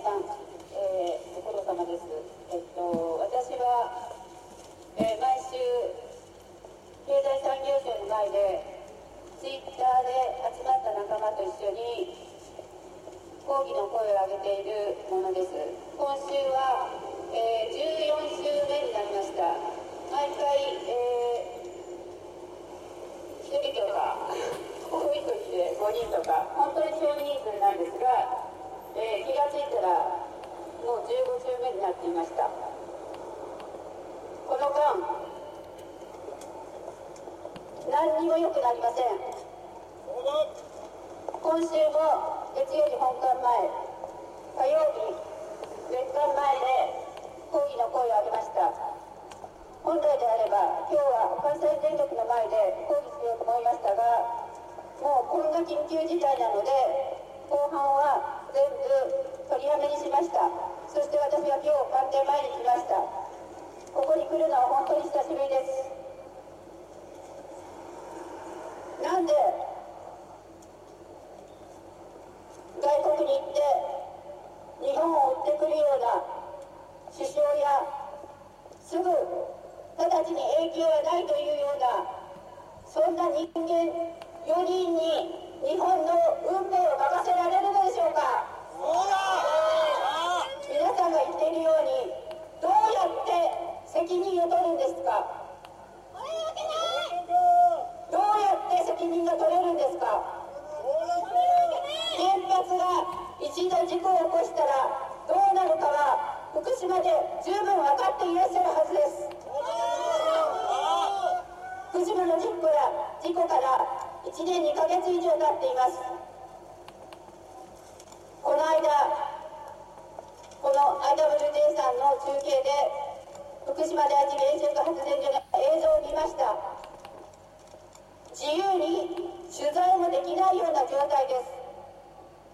皆さん、えー、ご苦労様です。えっと、私は、えー、毎週、経済産業省の前で、ツイッターで集まった仲間と一緒に、抗議の声を上げているものです。今週は、えー、14週目になりました。毎回、えー、1人とか、多い時で5人とか、本当に少人数なんですが、えー、気がついたらもう15週目になっていましたこの間何にも良くなりません。今週も月曜日本館前火曜日月間前で抗議の声を上げました。本来であれば今日は関西電力の前で抗議しようと思いましたがもうこんな緊急事態なので後半は全部取りやめにしました。そして私は今日官邸前に来ました。ここに来るのは本当に久しぶりです。なんで外国に行って日本を追ってくるような首相やすぐ直ちに影響はないというようなそんな人間4人に日本の運命を任せられるのでしょうか。皆さんが言っているようにどうやって責任を取るんですかどうやって責任が取れるんですか？原発が一度事故を起こしたらどうなるかは福島で十分分かっていらっしゃるはずです。福島の事故や事故から1年2ヶ月以上経っています。この間この IWJ さんの中継で福島第一原子力発電所の映像を見ました。自由に取材もできないような状態です。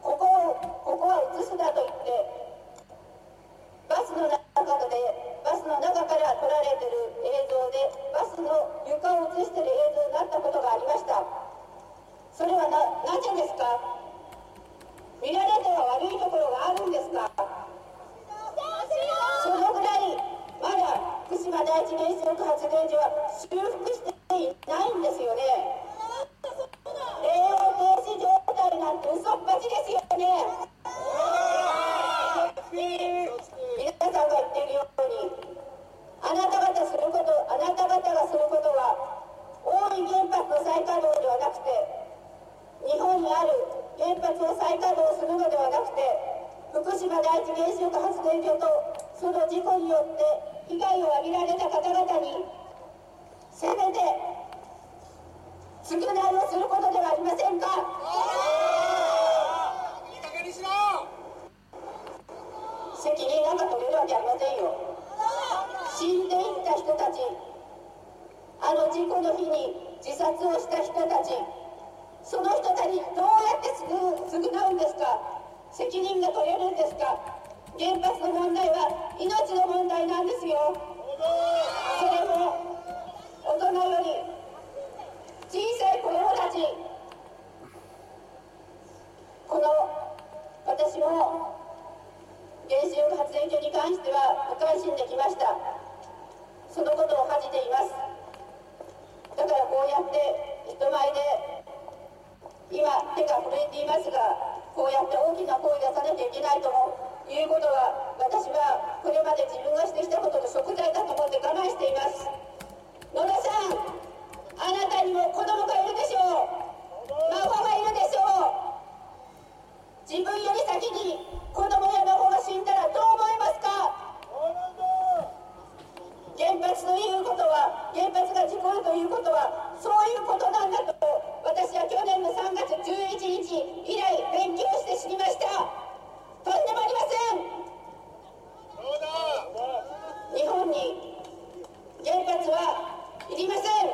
ここをここは映すだと言ってバスの中でバスの中から撮られてる映像でバスの床を映してる映像になったことがありました。それはななぜですか？見られては悪いところがあるんですか？そのぐらいまだ福島第一原子力発電所は修復していないんですよね栄養停止状態なんて嘘っぱちですよね皆さんが言っているようにあなた方することあなた方がすることは大井原発の再稼働ではなくて日本にある原発を再稼働するのではなくて福島第一原子力発電所とその事故によって被害を浴びられた方々にせめて償いをすることではありませんか責任なんか取れるわけありませんよ死んでいった人たち。あの事故の日に自殺をした人たち。その人たちにどうやって償うんですか？責任が取れるんですか？原発の問題は命の問題なんですよ。それも大人より小さい子供たち。この私も原子力発電所に関しては無関心できました。そのことを恥じています。だからこうやって人前で今手が震えていますがこうやって大きな声出さなきゃいけないということは私はこれまで自分がしてきたことの贖罪だと思って我慢しています。野田さんあなたにも子供がいるでしょう。孫がいるでしょう。自分より先に子供や孫が死んだらどう思いますか原発ということは原発が事故るということはそういうことなんだと私は去年の3月11日以来勉強して知りましたとんでもありません。日本に原発はいりません。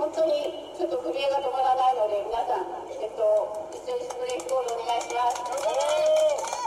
本当にちょっと震えが止まらないので皆さん、えっと、一緒にスプレーコードお願いします。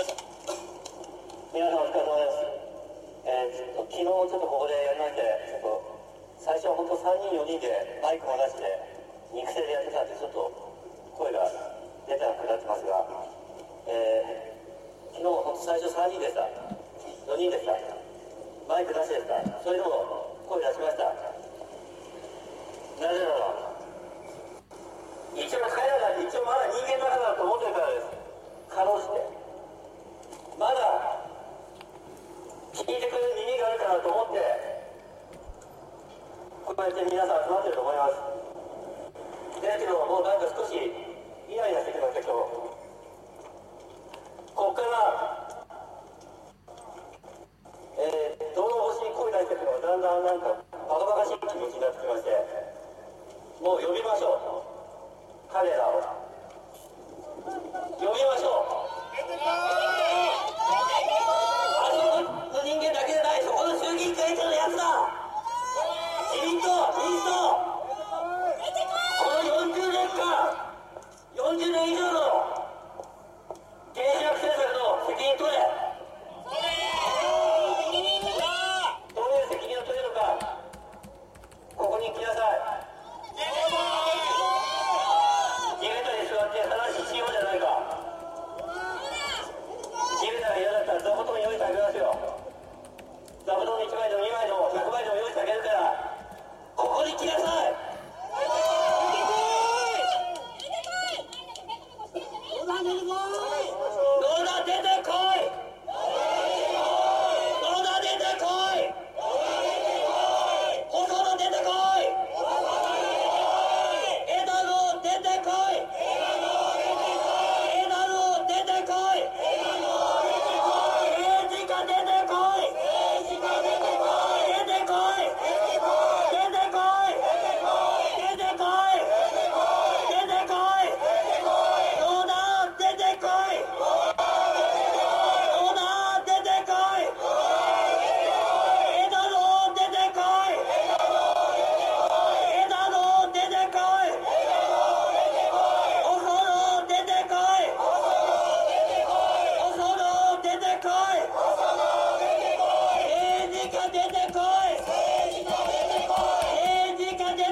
皆さんお疲れ様です。えー、っと昨日ちょっとここでやりまして、ちょっと最初は本当3人4人でマイクも出して肉声でやってたんでちょっと声が出たくなってますが、えー、昨日本当最初3人でした。4人でした。マイク出してでした。それでもて皆さん集まってると思います。だけどもうなんか少しイライラしてきました今日。こっからえー、どの星に恋なんていうのがだんだんなんかバカバカしい気持ちになってきましてもう呼びましょう。彼らを。呼びましょう。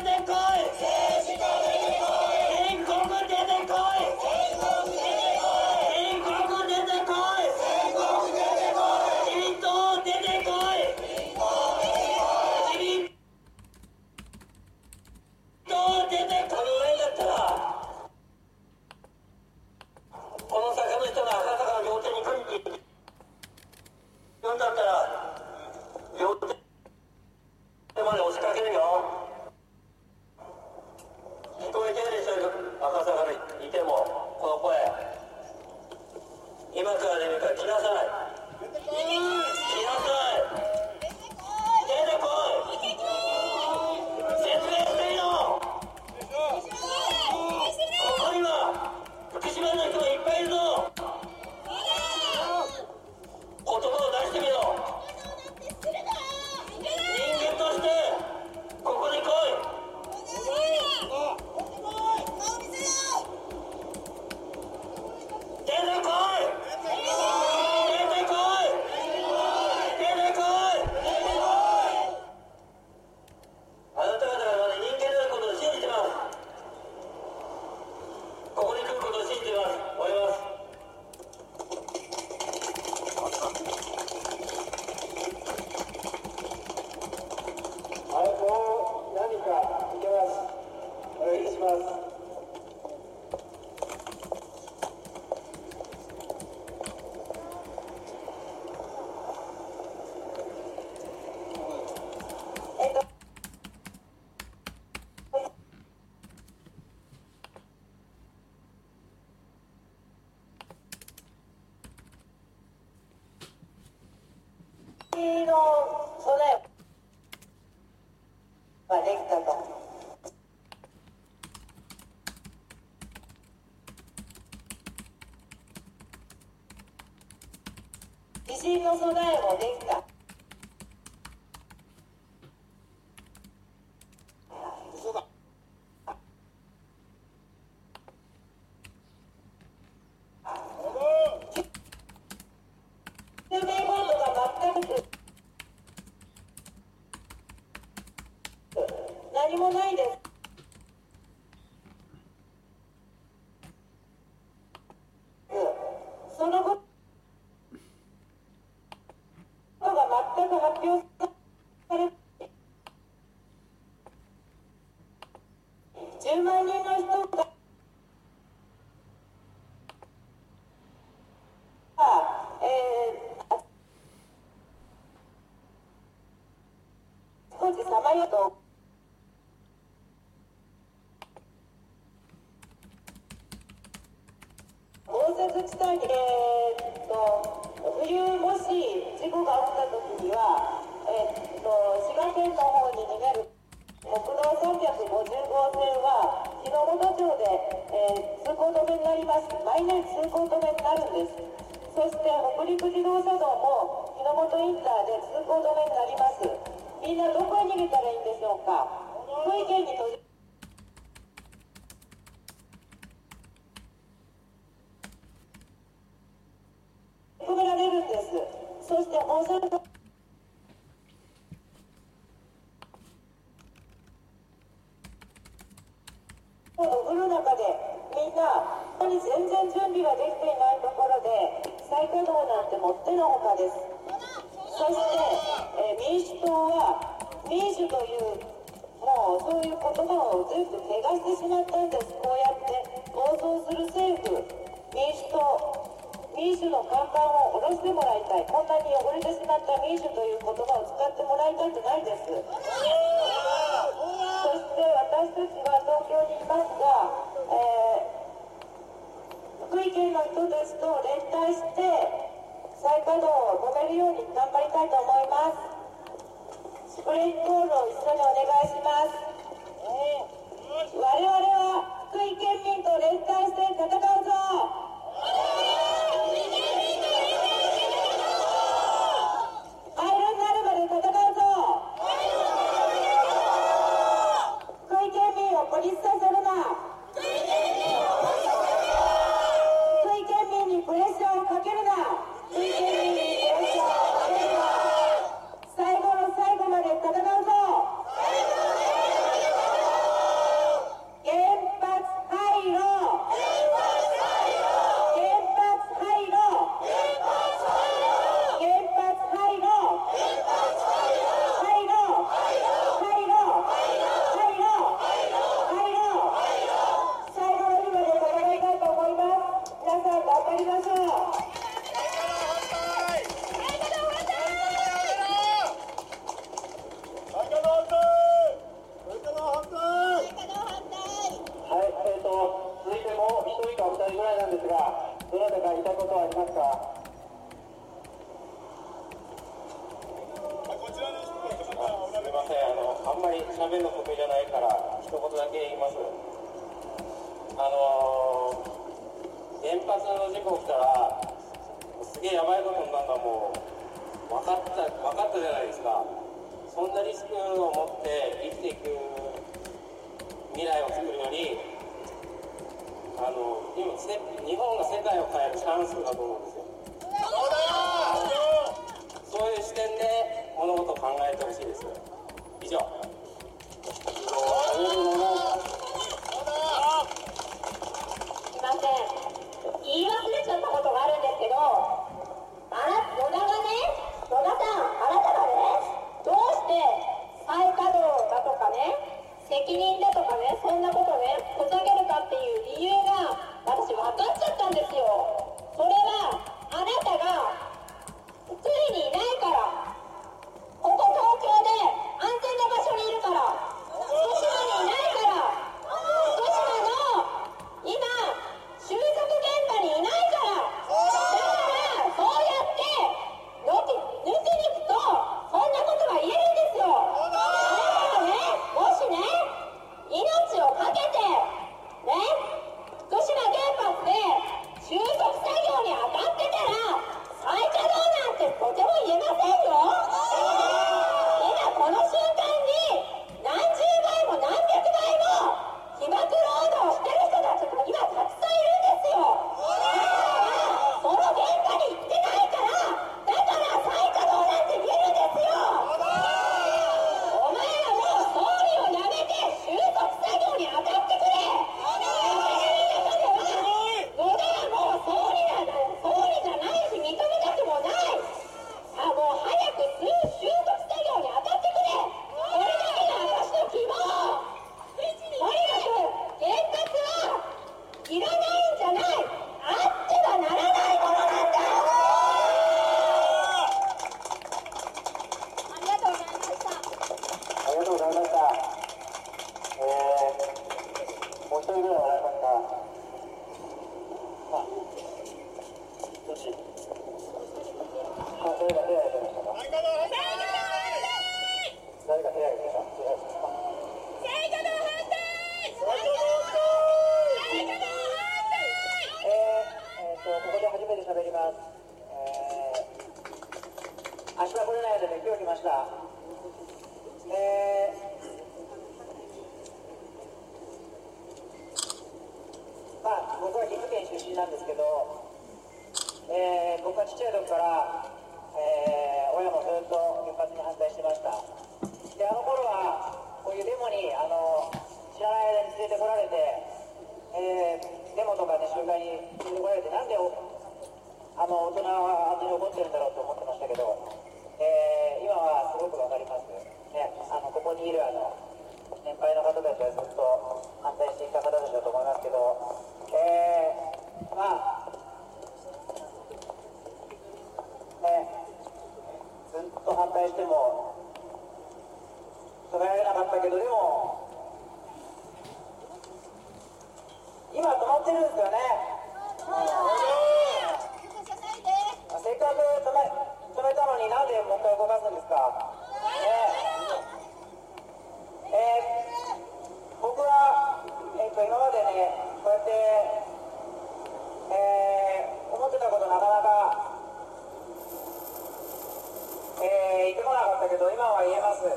全校地震の備えもできた。10万人の人が少しさまよと。豪雪地帯で道も日の本インターで通行止めになります。みんなどこへ逃げたらいいんでしょうか？福井県にの看板を下ろしてもらいたい。こんなに汚れてしまった民主という言葉を使ってもらいたくないです。そして私たちは東京にいますが、えー、福井県の人たちと連帯して再稼働を止めるように頑張りたいと思います。スプレイコールを一緒にお願いします。我々は福井県民と連帯して戦うぞ。そういう視点で物事を考えてほしいです。でま、え、あ僕は岐阜県出身なんですけど、えー、僕はちっちゃい時からえ親もずっと原発に反対してました。であの頃はこういうデモにあの知らない間に連れてこられて、えーデモとかね集会に連れてこられてなんであの大人はあんなに怒ってるんだろうと思ってましたけど、えー今はすごくわかります、ね、あのここにいるあの年配の方たちはずっと反対してきた方たちだと思いますけど、えーまあねずっと反対しても止められなかったけどでも今止まってるんですよね。せっかく止め止めたのになんでもう一回動かすんですか、ね。えー僕は、えっと今までねこうやって、えー思ってたことなかなか、えー言ってこなかったけど今は言えます、え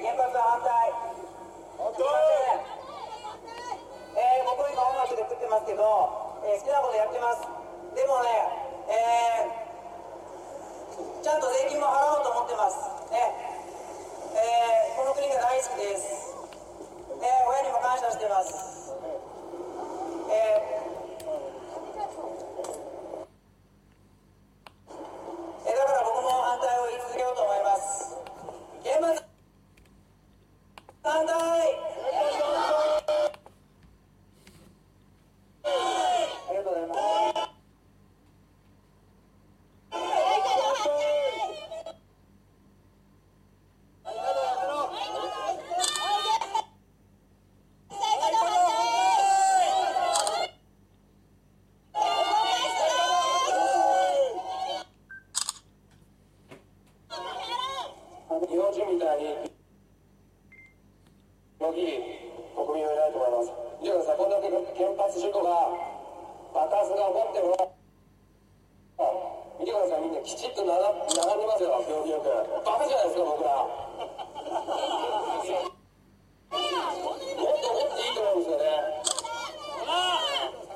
ー原発反対すいませんえー僕今音楽で食ってますけど、えー好きなことやってますでもね、えーちゃんと税金も払おうと思ってますねえーこの国が大好きです、えー親にも感謝してますえーえーだから僕も反対を言い続けようと思います原発反対ありがとうございます日本人みたいにのぎ国民はいないと思います見てくださいこんだけ原発事故が爆発が起こっても見てくださいみんなきちっと並並んでますよ病気よく。バカじゃないですか僕らもっともっといいと思うんですよね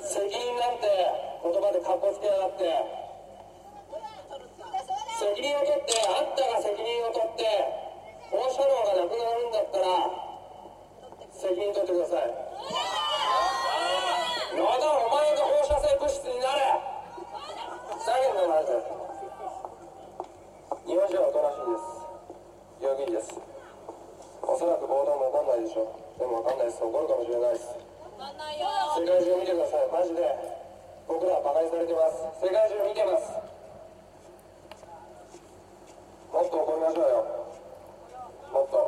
責任なんて言葉でかっこつけやがって責任を取ってあんたが責任を取って放射能がなくなるんだったら責任取ってくださいまだお前が放射性物質になれふざけんなまず日本人はおとなしいです病気ですおそらく暴動も起こんないでしょうでもわかんないです起こるかもしれないです世界中見てくださいマジで僕らはバカにされてます世界中見てますもっと怒りましょうよもっと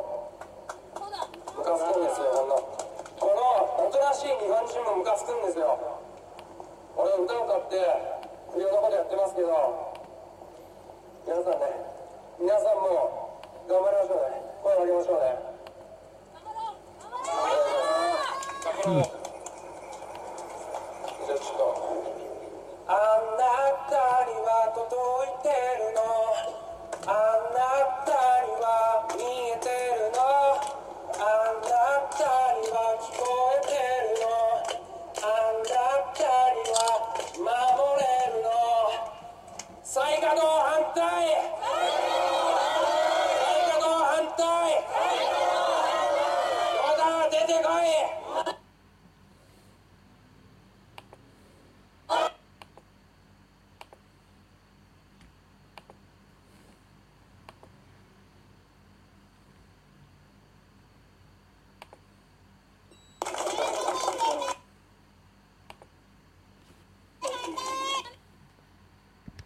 ムカつくんですよこんなこのおとなしい日本人もムカつくんですよ俺歌を歌って不良なことやってますけど皆さんね皆さんも頑張りましょうね。声を上げましょうね。頑張ろう。頑張ろうあなたには届いてるのあなたには見